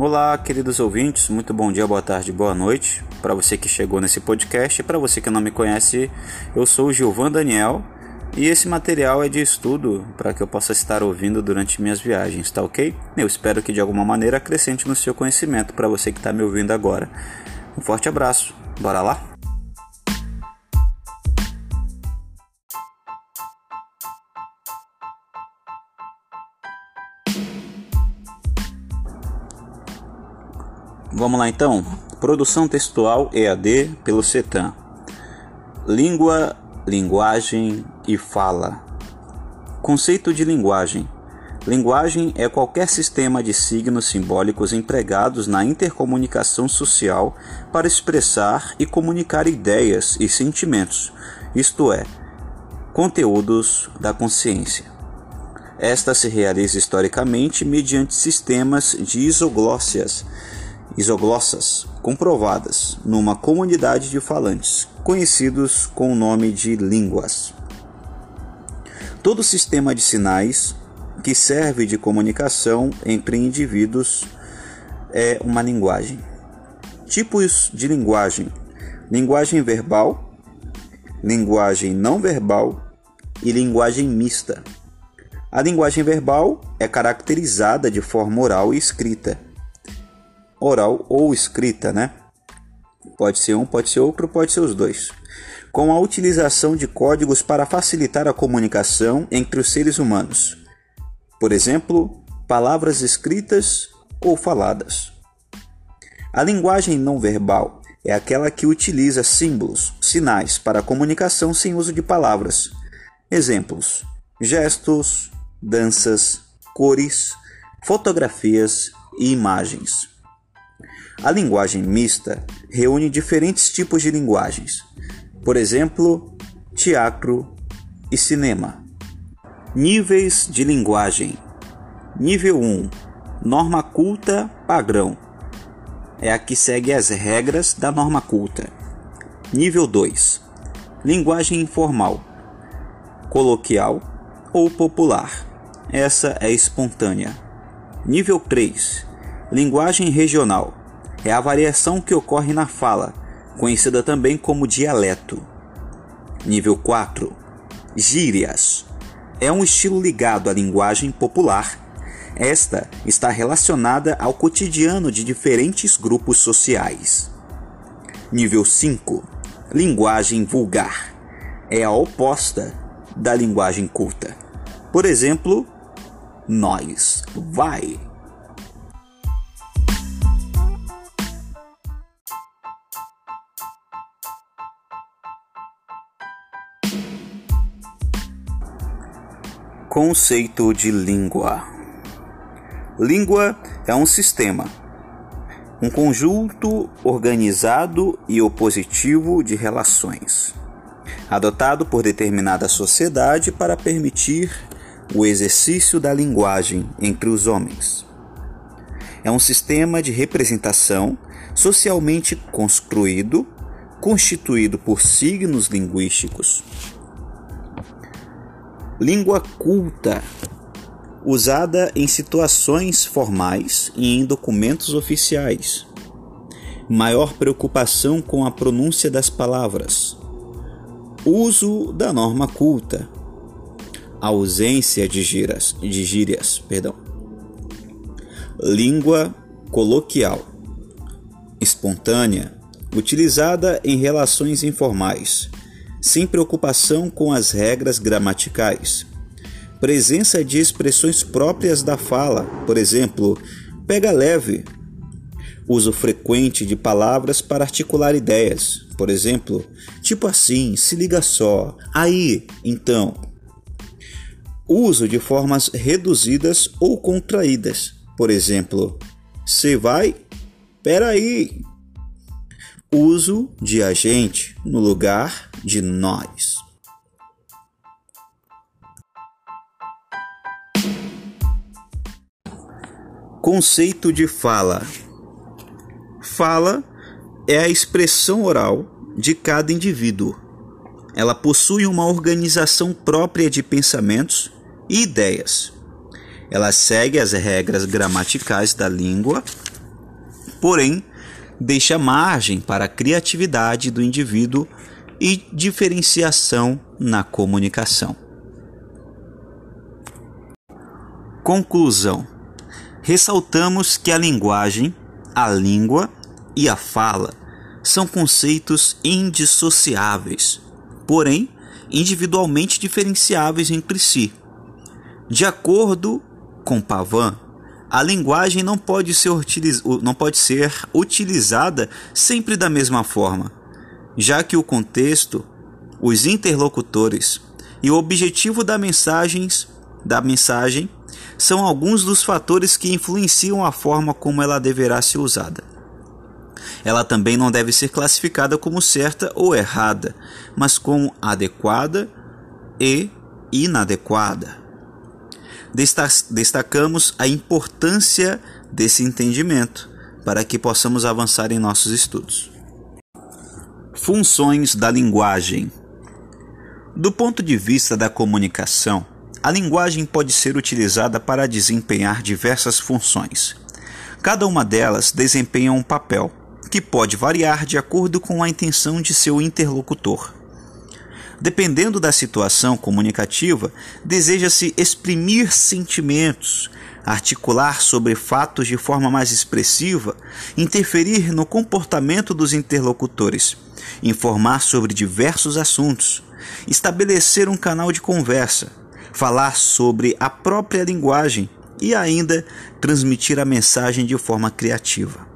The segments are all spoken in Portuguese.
Olá, queridos ouvintes, muito bom dia, boa tarde, boa noite. Para você que chegou nesse podcast, para você que não me conhece, eu sou o Gilvan Daniel e esse material é de estudo para que eu possa estar ouvindo durante minhas viagens, tá ok? Eu espero que de alguma maneira acrescente no seu conhecimento para você que está me ouvindo agora. Um forte abraço, bora lá? Vamos lá então. Produção textual EAD pelo CETAM. Língua, linguagem e fala. Conceito de linguagem. Linguagem é qualquer sistema de signos simbólicos empregados na intercomunicação social para expressar e comunicar ideias e sentimentos, isto é, conteúdos da consciência. Esta se realiza historicamente mediante sistemas de isoglóssias isoglossas comprovadas numa comunidade de falantes, conhecidos com o nome de línguas. Todo sistema de sinais que serve de comunicação entre indivíduos é uma linguagem. Tipos de linguagem: linguagem verbal, linguagem não verbal e linguagem mista. A linguagem verbal é caracterizada de forma oral e escrita oral ou escrita, né? Pode ser um, pode ser outro, pode ser os dois. Com a utilização de códigos para facilitar a comunicação entre os seres humanos. Por exemplo, palavras escritas ou faladas. A linguagem não verbal é aquela que utiliza símbolos, sinais para comunicação sem uso de palavras. Exemplos: gestos, danças, cores, fotografias e imagens. A linguagem mista reúne diferentes tipos de linguagens, por exemplo, teatro e cinema. Níveis de linguagem: Nível 1 Norma culta padrão é a que segue as regras da norma culta. Nível 2 Linguagem informal, coloquial ou popular. Essa é espontânea. Nível 3 Linguagem regional é a variação que ocorre na fala, conhecida também como dialeto. Nível 4. Gírias. É um estilo ligado à linguagem popular. Esta está relacionada ao cotidiano de diferentes grupos sociais. Nível 5. Linguagem vulgar. É a oposta da linguagem culta. Por exemplo, nós, vai. Conceito de língua: Língua é um sistema, um conjunto organizado e opositivo de relações, adotado por determinada sociedade para permitir o exercício da linguagem entre os homens. É um sistema de representação socialmente construído, constituído por signos linguísticos Língua culta, usada em situações formais e em documentos oficiais. Maior preocupação com a pronúncia das palavras. Uso da norma culta. Ausência de gírias, de gírias, perdão. Língua coloquial. Espontânea, utilizada em relações informais sem preocupação com as regras gramaticais. Presença de expressões próprias da fala, por exemplo, pega leve. Uso frequente de palavras para articular ideias, por exemplo, tipo assim, se liga só, aí, então. Uso de formas reduzidas ou contraídas, por exemplo, você vai? Peraí, uso de agente no lugar de nós. Conceito de fala: Fala é a expressão oral de cada indivíduo. Ela possui uma organização própria de pensamentos e ideias. Ela segue as regras gramaticais da língua porém deixa margem para a criatividade do indivíduo e diferenciação na comunicação. Conclusão: ressaltamos que a linguagem, a língua e a fala são conceitos indissociáveis, porém individualmente diferenciáveis entre si. De acordo com Pavan, a linguagem não pode, ser não pode ser utilizada sempre da mesma forma, já que o contexto, os interlocutores e o objetivo da, mensagens, da mensagem são alguns dos fatores que influenciam a forma como ela deverá ser usada. Ela também não deve ser classificada como certa ou errada, mas como adequada e inadequada destacamos a importância desse entendimento para que possamos avançar em nossos estudos. Funções da linguagem. Do ponto de vista da comunicação, a linguagem pode ser utilizada para desempenhar diversas funções. Cada uma delas desempenha um papel, que pode variar de acordo com a intenção de seu interlocutor. Dependendo da situação comunicativa, deseja-se exprimir sentimentos, articular sobre fatos de forma mais expressiva, interferir no comportamento dos interlocutores, informar sobre diversos assuntos, estabelecer um canal de conversa, falar sobre a própria linguagem e ainda transmitir a mensagem de forma criativa.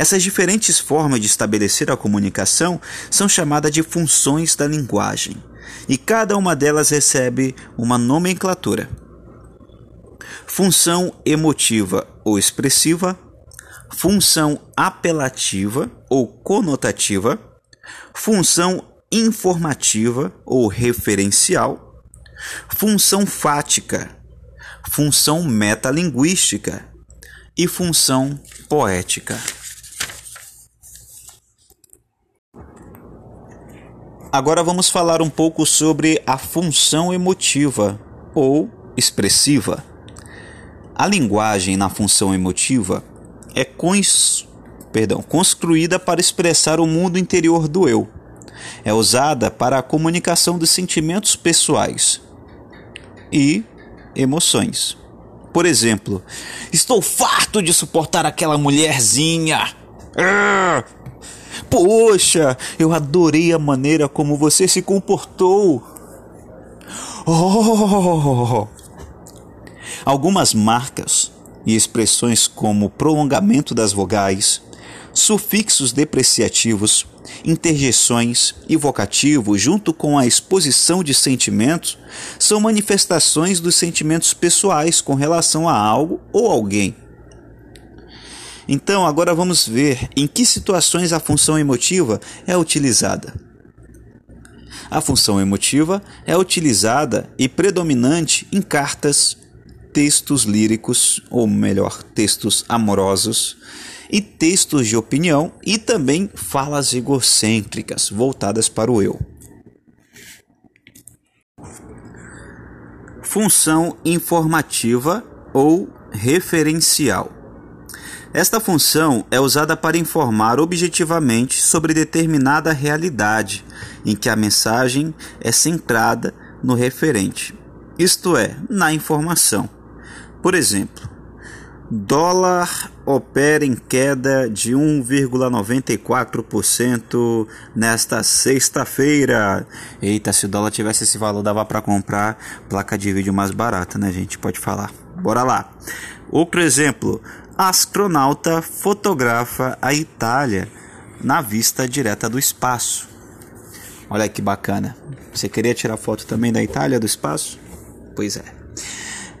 Essas diferentes formas de estabelecer a comunicação são chamadas de funções da linguagem, e cada uma delas recebe uma nomenclatura. Função emotiva ou expressiva, função apelativa ou conotativa, função informativa ou referencial, função fática, função metalinguística e função poética. Agora vamos falar um pouco sobre a função emotiva ou expressiva. A linguagem na função emotiva é cons... Perdão, construída para expressar o mundo interior do eu. É usada para a comunicação dos sentimentos pessoais e emoções. Por exemplo, estou farto de suportar aquela mulherzinha. Poxa, eu adorei a maneira como você se comportou. Oh! Algumas marcas e expressões como prolongamento das vogais, sufixos depreciativos, interjeções e vocativos, junto com a exposição de sentimentos, são manifestações dos sentimentos pessoais com relação a algo ou alguém. Então, agora vamos ver em que situações a função emotiva é utilizada. A função emotiva é utilizada e predominante em cartas, textos líricos, ou melhor, textos amorosos, e textos de opinião e também falas egocêntricas voltadas para o eu. Função informativa ou referencial. Esta função é usada para informar objetivamente sobre determinada realidade em que a mensagem é centrada no referente, isto é, na informação. Por exemplo, dólar opera em queda de 1,94% nesta sexta-feira. Eita, se o dólar tivesse esse valor, dava para comprar placa de vídeo mais barata, né, gente? Pode falar. Bora lá. Outro exemplo: astronauta fotografa a Itália na vista direta do espaço. Olha que bacana. Você queria tirar foto também da Itália do espaço? Pois é.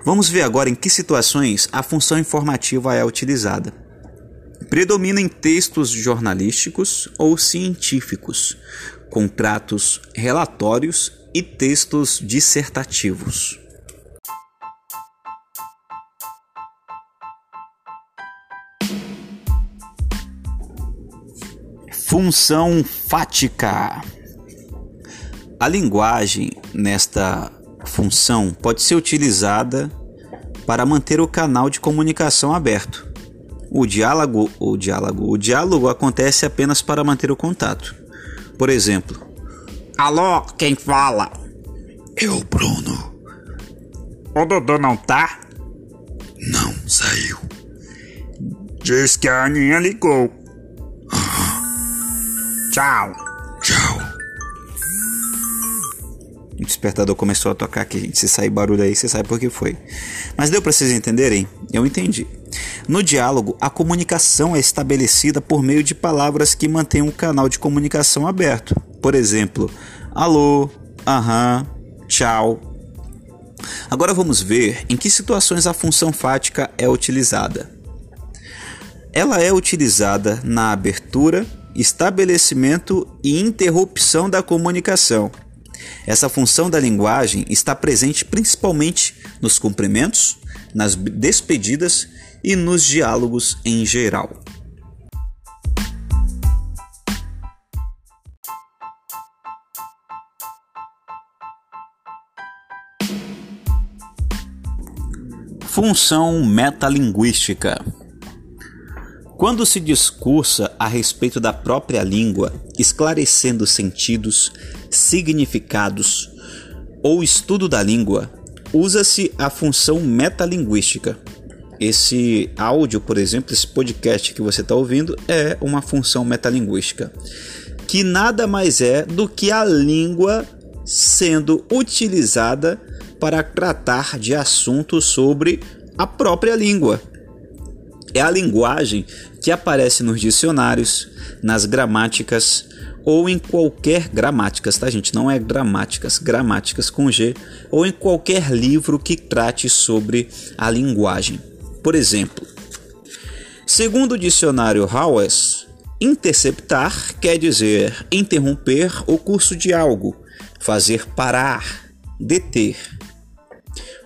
Vamos ver agora em que situações a função informativa é utilizada. Predomina em textos jornalísticos ou científicos, contratos relatórios e textos dissertativos. Função fática. A linguagem nesta função pode ser utilizada para manter o canal de comunicação aberto, O diálogo, o diálogo, o diálogo acontece apenas para manter o contato. Por exemplo, Alô, quem fala? Eu, Bruno. O Dudu não tá? Não, saiu. Diz que a Aninha ligou. Tchau. Tchau. O despertador começou a tocar aqui, gente. Se sair barulho aí, você sabe por que foi. Mas deu para vocês entenderem? Eu entendi. No diálogo, a comunicação é estabelecida por meio de palavras que mantêm um canal de comunicação aberto. Por exemplo, alô, aham, tchau. Agora vamos ver em que situações a função fática é utilizada. Ela é utilizada na abertura, estabelecimento e interrupção da comunicação. Essa função da linguagem está presente principalmente nos cumprimentos, nas despedidas e nos diálogos em geral. Função metalinguística. Quando se discursa a respeito da própria língua, esclarecendo sentidos, significados ou estudo da língua, usa-se a função metalinguística. Esse áudio, por exemplo, esse podcast que você está ouvindo, é uma função metalinguística, que nada mais é do que a língua sendo utilizada para tratar de assuntos sobre a própria língua. É a linguagem que aparece nos dicionários, nas gramáticas ou em qualquer gramáticas, tá gente? Não é gramáticas, gramáticas com G, ou em qualquer livro que trate sobre a linguagem. Por exemplo, segundo o dicionário Howes, interceptar quer dizer interromper o curso de algo, fazer parar, deter.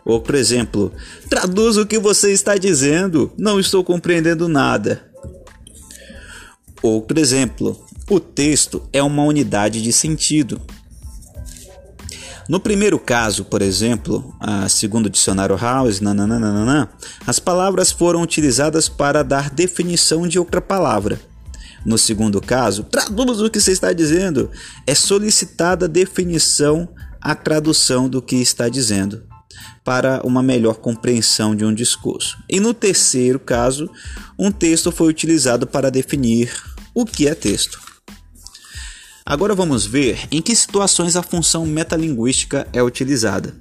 Outro exemplo, traduz o que você está dizendo, não estou compreendendo nada. Outro exemplo, o texto é uma unidade de sentido. No primeiro caso, por exemplo, segundo o dicionário House, nananana, as palavras foram utilizadas para dar definição de outra palavra. No segundo caso, traduz o que você está dizendo. É solicitada a definição, a tradução do que está dizendo, para uma melhor compreensão de um discurso. E no terceiro caso, um texto foi utilizado para definir o que é texto. Agora vamos ver em que situações a função metalinguística é utilizada.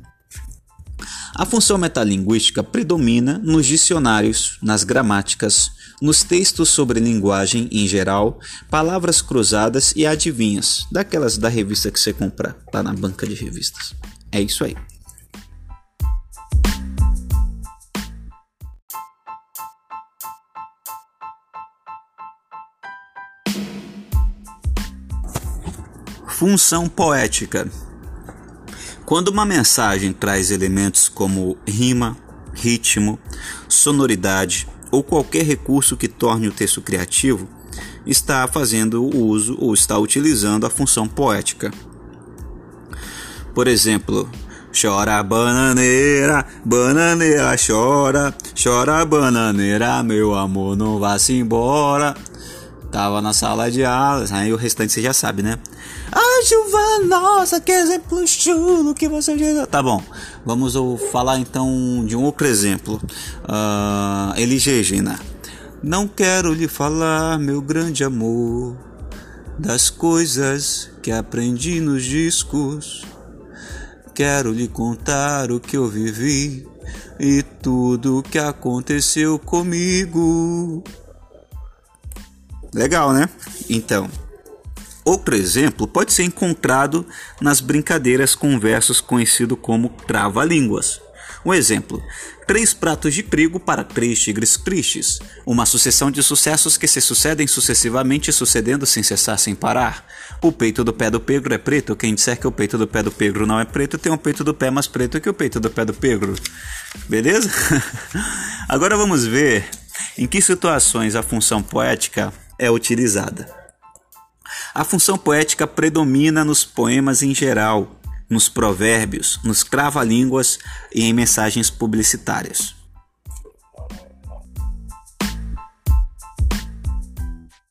A função metalinguística predomina nos dicionários, nas gramáticas, nos textos sobre linguagem em geral, palavras cruzadas e adivinhas, daquelas da revista que você compra lá na banca de revistas. É isso aí. Função poética. Quando uma mensagem traz elementos como rima, ritmo, sonoridade ou qualquer recurso que torne o texto criativo, está fazendo uso ou está utilizando a função poética. Por exemplo, chora bananeira, bananeira chora, chora bananeira, meu amor, não vá-se embora. Tava na sala de aulas, aí o restante você já sabe, né? A chuva nossa, que exemplo chulo que você diz. Tá bom, vamos falar então de um outro exemplo. Uh, Elis Regina. Não quero lhe falar, meu grande amor, das coisas que aprendi nos discos. Quero lhe contar o que eu vivi e tudo o que aconteceu comigo. Legal, né? Então, Outro exemplo pode ser encontrado nas brincadeiras com versos conhecido como trava-línguas. Um exemplo: três pratos de trigo para três tigres tristes. Uma sucessão de sucessos que se sucedem sucessivamente, sucedendo sem cessar, sem parar. O peito do pé do pegro é preto. Quem disser que o peito do pé do pegro não é preto, tem um peito do pé mais preto que o peito do pé do pegro. Beleza? Agora vamos ver em que situações a função poética é utilizada. A função poética predomina nos poemas em geral, nos provérbios, nos crava-línguas e em mensagens publicitárias.